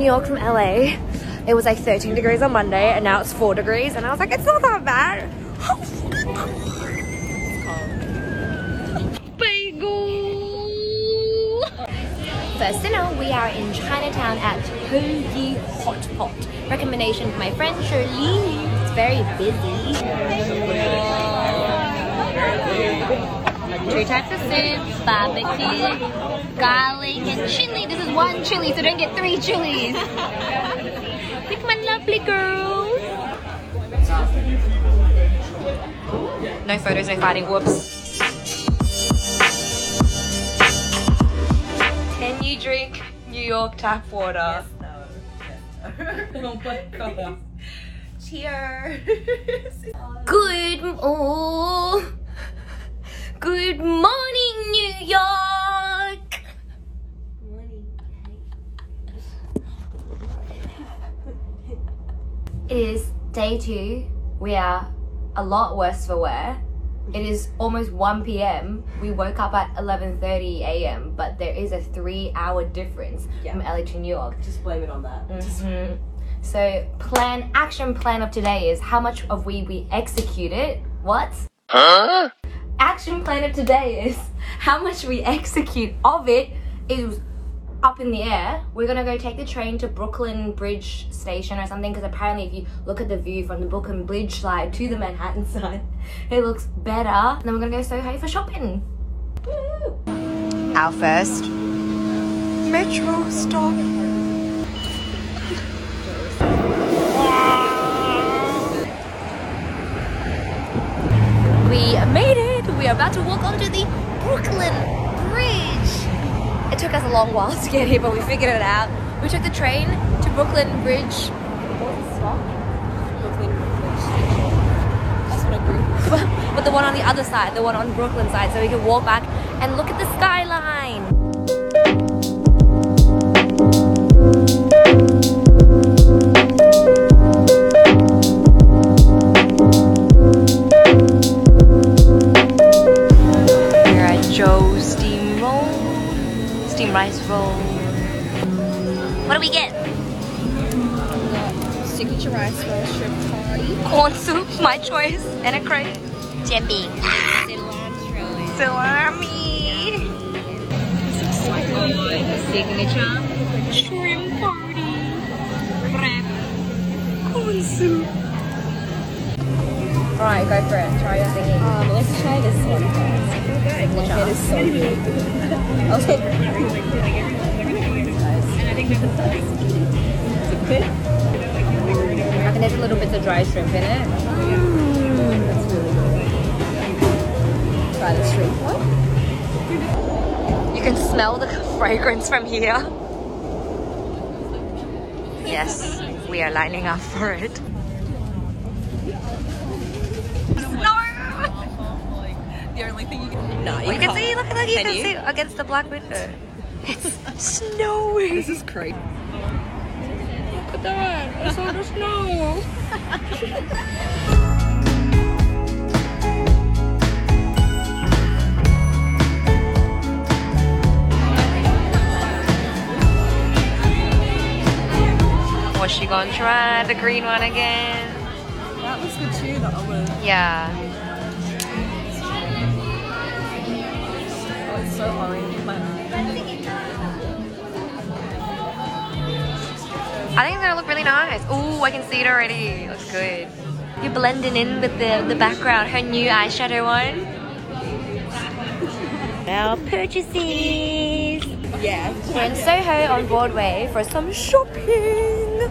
New York from LA. It was like 13 degrees on Monday and now it's 4 degrees and I was like, it's not that bad. Bagel! First dinner, we are in Chinatown at Hoagie Hot Pot. Recommendation from my friend Shirley. It's very busy. Two types of soup, barbecue, garlic, and chili. This is one chili, so don't get three chilies. With my lovely girls. No photos, no fighting. Whoops. Can you drink New York tap water? Yes, no. oh my god. Cheers. Good oh, Good morning, New York. It is day two. We are a lot worse for wear. It is almost 1 p.m. We woke up at 11:30 a.m. But there is a three-hour difference Yeah. from LA to New York. Just blame it on that. Mhm. So plan action plan of today is how much of we we executed. What? Huh? Action plan of today is how much we execute of it is up in the air. We're gonna go take the train to Brooklyn Bridge Station or something because apparently if you look at the view from the Brooklyn Bridge side to the Manhattan side, it looks better. And then we're gonna go Soho for shopping. Woo! Our first metro stop. Are about to walk onto the Brooklyn Bridge. It took us a long while to get here, but we figured it out. We took the train to Brooklyn Bridge. But the one on the other side, the one on Brooklyn side, so we could walk back and look at the skyline. Roll. What do we get? Signature rice roll, shrimp party. Corn soup, my choice, and a crate. Jumping. Cilantro. Salami. Signature. Shrimp party. Wrap. Corn soup. Alright, go for it. Try your thingy. Um, let's try this one first. It is so good. Take Is it good? I think there's a little bit of dry shrimp in it. That's really good. Try the shrimp one. You can smell the fragrance from here. Yes, we are lining up for it. The only thing you can. No, You can see, look, look, you Can can you? see against the black window. It's snowing. This is crazy. Look at that. I saw the snow. Was she gonna try the green one again? That looks good too, the olive. Yeah. I think it's gonna look really nice. Oh, I can see it already. looks good. You're blending in with the, the background. Her new eyeshadow one. Our purchases. Yeah. We're in Soho on Broadway for some shopping.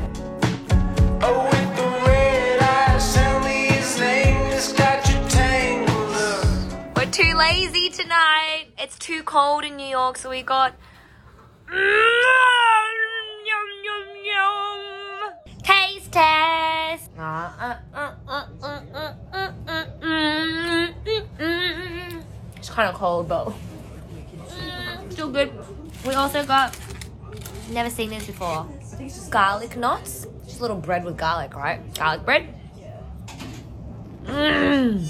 Oh, with the red eyes, tell me his name, just got you tangled. We're too lazy tonight. It's too cold in New York, so we got. Taste test. It's kind of cold though. Still good. We also got. Never seen this before. Garlic knots. Just a little bread with garlic, right? Garlic bread. Mmm.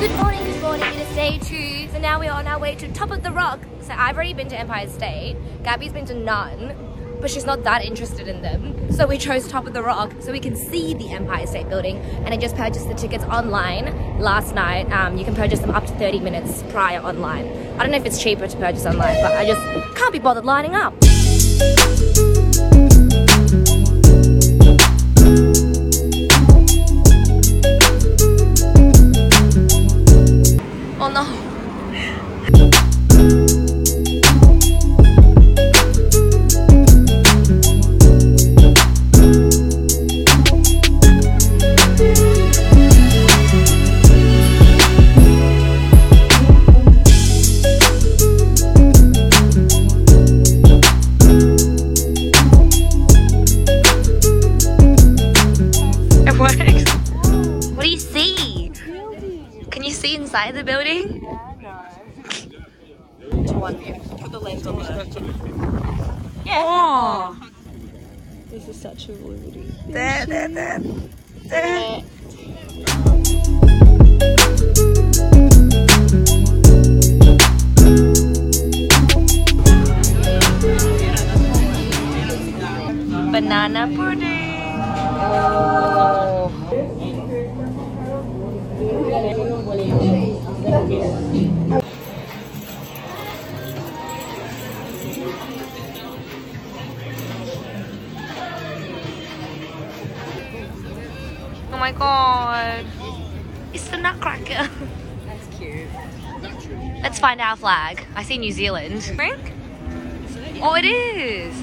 Good morning, good morning. It is day two. So now we are on our way to Top of the Rock, So I've already been to Empire State. Gabby's been to none, but she's not that interested in them. So we chose Top of the Rock so we can see the Empire State Building. And I just purchased the tickets online last night. Um, you can purchase them up to 30 minutes prior online. I don't know if it's cheaper to purchase online, but I just can't be bothered lining up. See inside the building? Put the lens on the. Yeah. This is such a liberty. There, there, there. there. Banana pudding. Oh. Oh my god. It's the Nutcracker. That's cute. Let's find our flag. I see New Zealand. Frank? Oh, it is.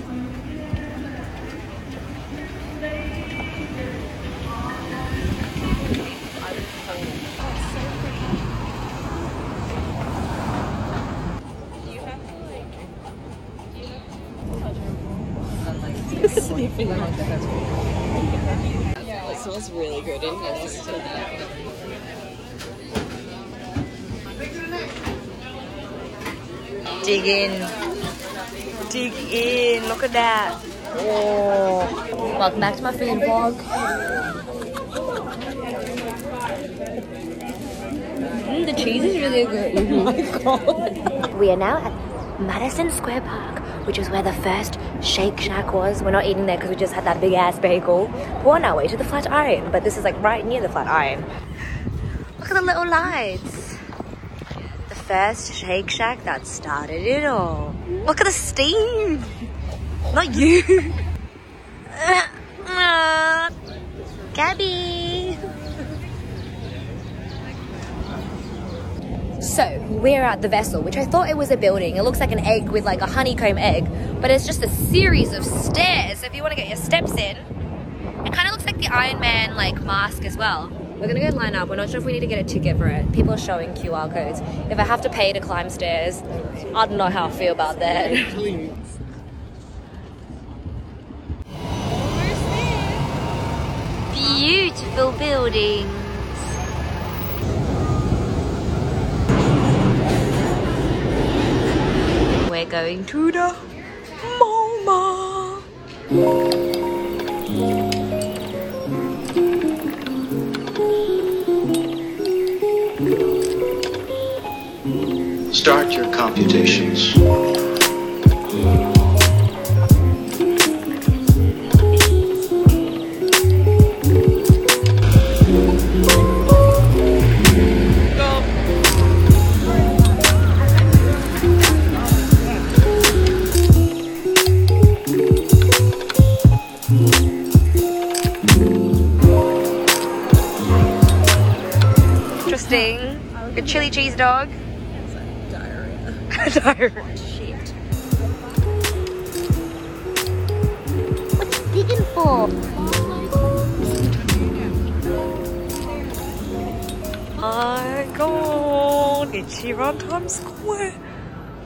Sniffing like that. It smells really good in here. Dig in. Dig in. Look at that. Oh. Welcome back to my food vlog. Mm, the cheese is really good. Oh my god. We are now at Madison Square Park, which is where the first Shake Shack was. We're not eating there because we just had that big ass bagel. We're on our way to the Flatiron, but this is like right near the Flatiron. Look at the little lights. The first Shake Shack that started it all. Look at the steam. Not you. Gabby. So we're at the vessel, which I thought it was a building. It looks like an egg with like a honeycomb egg, but it's just a series of stairs. So if you want to get your steps in, it kind of looks like the Iron Man like mask as well. We're gonna go line up. We're not sure if we need to get a ticket for it. People are showing QR codes. If I have to pay to climb stairs, I don't know how I feel about that. Beautiful buildings. We're going to the MoMA. Start your computations. Cheese dog. Diarrhea. Diarrhea. Shit. What's digging for? My God, it's here on Times Square.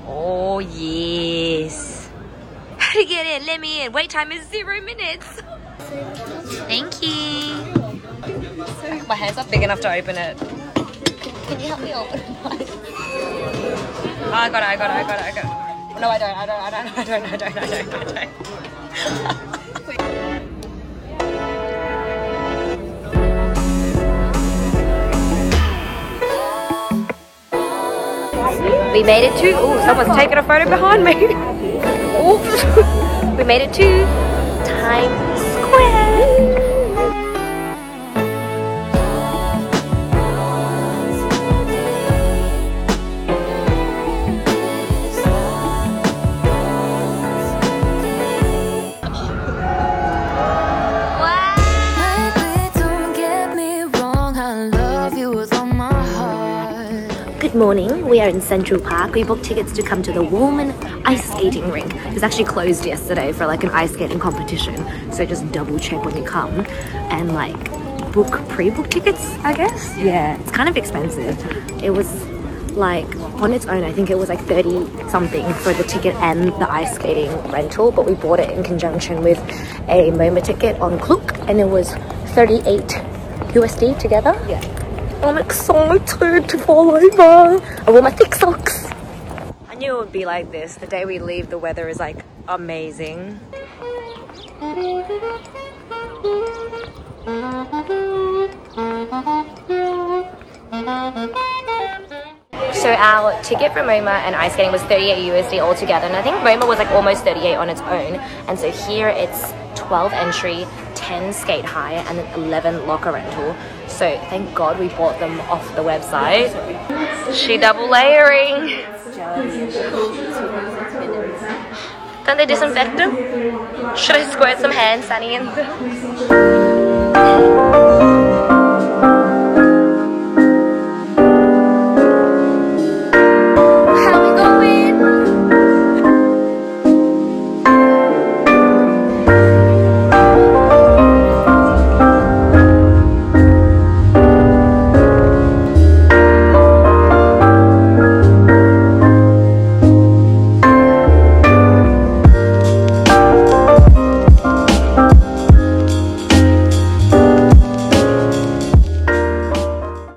Oh yes. How to get in? Let me in. Wait time is zero minutes. Thank you. My hand's not big enough to open it. Can you help me open it? Oh, I got it, I got it, I got it, I got it. No, I don't, I don't, I don't, I don't, I don't, I don't, I don't. We We made it to. Oh, someone's taking a photo behind me. Oops. we made it to Times morning. We are in Central Park. We booked tickets to come to the Wollman Ice Skating Rink. It was actually closed yesterday for like an ice skating competition. So just double check when you come and like book pre-book tickets, I guess. Yeah, it's kind of expensive. It was like on its own, I think it was like 30 something for the ticket and the ice skating rental, but we bought it in conjunction with a MoMA ticket on Klook and it was 38 USD together. Yeah. I'm excited to fall over. I wore my thick socks. I knew it would be like this. The day we leave, the weather is like amazing. So our ticket for MoMA and ice skating was 38 USD altogether, and I think MoMA was like almost 38 on its own. And so here it's 12 entry, 10 skate hire, and then 11 locker rental. So thank God we bought them off the website. She double layering. Don't they disinfect them? Should I squirt some hand in?